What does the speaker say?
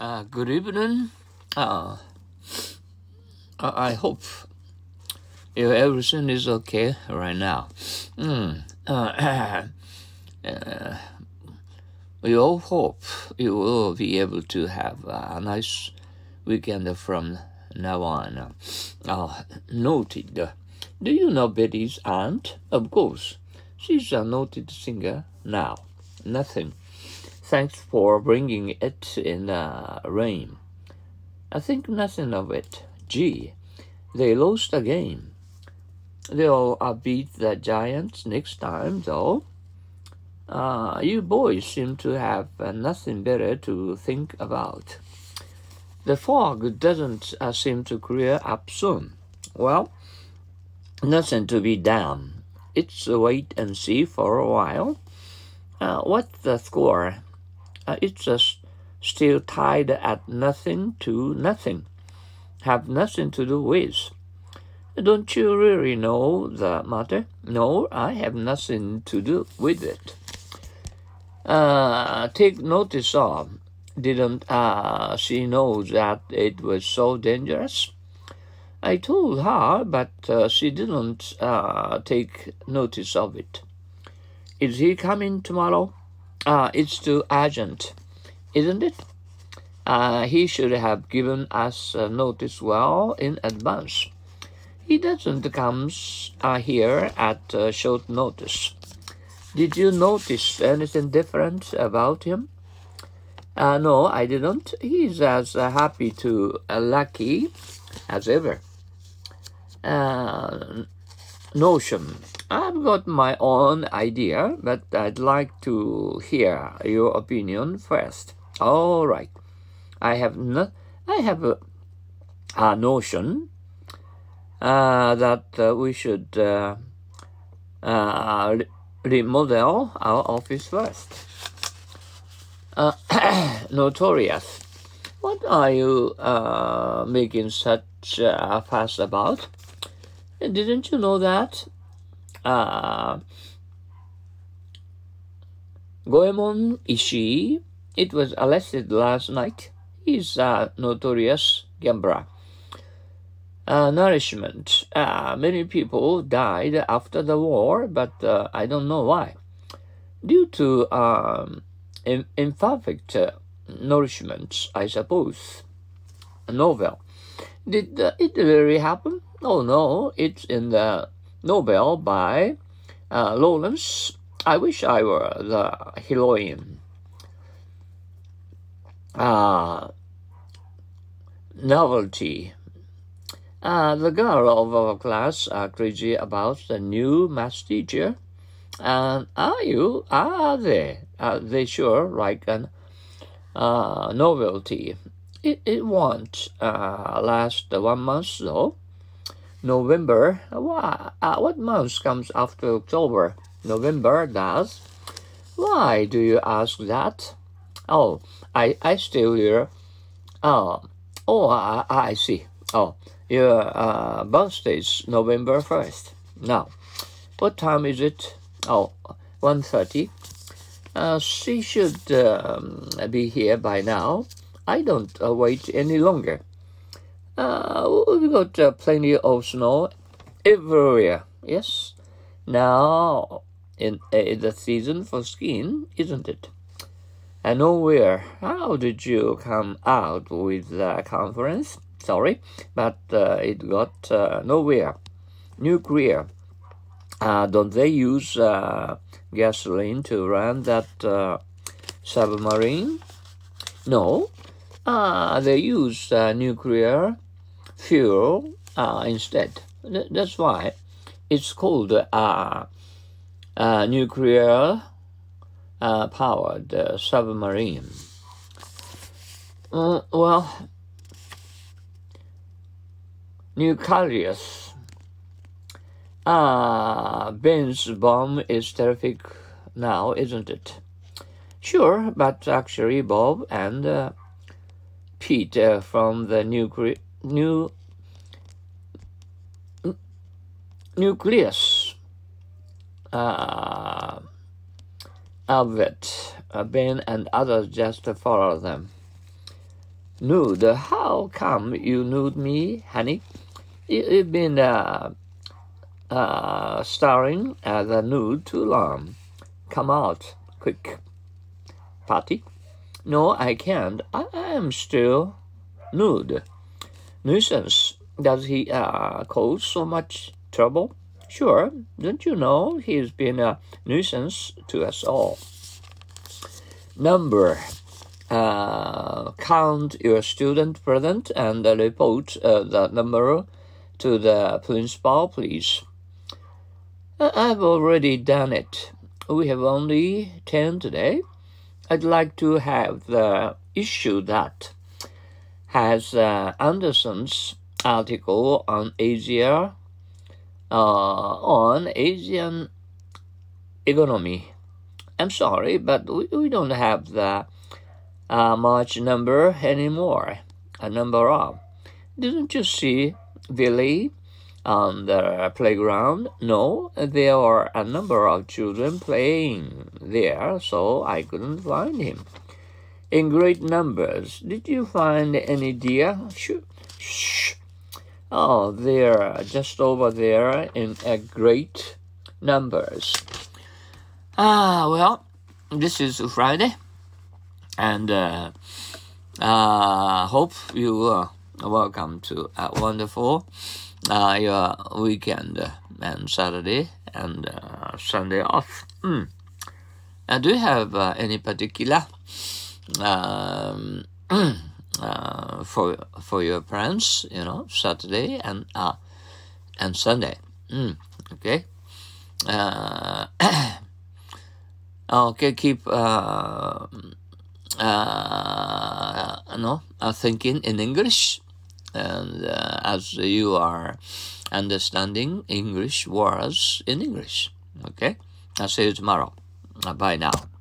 Uh, good evening. Uh, I hope everything is okay right now. Mm. Uh, uh, we all hope you will be able to have a nice weekend from now on. Uh, noted. Do you know Betty's aunt? Of course. She's a noted singer now. Nothing. Thanks for bringing it in the rain. I think nothing of it. Gee, they lost the game. They'll uh, beat the Giants next time, though. Uh, you boys seem to have uh, nothing better to think about. The fog doesn't uh, seem to clear up soon. Well, nothing to be done. It's wait and see for a while. Uh, what's the score? Uh, it's just still tied at nothing to nothing. Have nothing to do with. Don't you really know the matter? No, I have nothing to do with it. Uh, take notice of. Didn't uh, she know that it was so dangerous? I told her, but uh, she didn't uh, take notice of it. Is he coming tomorrow? Uh, it's too urgent, isn't it? Uh, he should have given us uh, notice well in advance. He doesn't come uh, here at uh, short notice. Did you notice anything different about him? Uh, no, I didn't. He's as uh, happy to lucky as ever. Notion. I've got my own idea, but I'd like to hear your opinion first. All right. I have. I have a, a notion uh, that uh, we should uh, uh remodel our office first. Uh, notorious. What are you uh, making such a fuss about? Didn't you know that? uh, Goemon Ishii, it was arrested last night. He's a notorious gambler. Uh, nourishment. Uh, many people died after the war, but uh, I don't know why. Due to um, imperfect uh, nourishment, I suppose. A novel. Did uh, it really happen? Oh no, it's in the Nobel by uh, Lawrence. I wish I were the heroine. Uh, novelty. Uh, the girl of our class are crazy about the new math teacher. And are you? Are they? Are they sure like an uh, novelty? It, it won't uh, last one month though. November. What, uh, what month comes after October? November does. Why do you ask that? Oh, I, I still hear. Oh, oh, I, I see. Oh, your uh, birthday's November 1st. Now, what time is it? Oh, 1.30. Uh, she should um, be here by now. I don't uh, wait any longer. Uh, we got uh, plenty of snow everywhere. Yes. Now, in uh, the season for skiing, isn't it? And nowhere. How did you come out with the conference? Sorry, but uh, it got uh, nowhere. Nuclear. Uh, don't they use gasoline to run that submarine? No. Uh, they use uh, nuclear fuel uh, instead. That's why it's called uh, uh, nuclear uh, powered uh, submarine. Uh, well, nucleus. Uh, Ben's bomb is terrific now, isn't it? Sure, but actually, Bob and uh, Pete from the nuclear new nucleus uh, it. Uh, ben and others just follow them. nude. How come you nude me, honey? You, have been uh, uh, starring as a nude too long. Come out, quick. Patty? No, I can't. I am still nude. Nuisance. Does he uh, cause so much trouble? Sure. Don't you know he's been a nuisance to us all? Number. Uh, count your student present and report uh, the number to the principal, please. I've already done it. We have only 10 today. I'd like to have the issue that has uh, Anderson's article on Asia, uh, on Asian economy. I'm sorry, but we, we don't have the uh, much number anymore. A number of. Didn't you see Billy on the playground? No, there are a number of children playing there, so I couldn't find him. In great numbers. Did you find any deer? Shh. Oh, they're just over there in a great numbers. Ah, well, this is Friday, and uh, uh, hope you are welcome to a wonderful uh, your weekend and Saturday and uh, Sunday off. Mm. And do you have uh, any particular um, uh, for for your plans? You know, Saturday and uh, and Sunday. Mm. Okay. Uh, okay. Keep. Uh, uh, no, uh, thinking in English and uh, as you are understanding English words in English. Okay, I'll see you tomorrow. Bye now.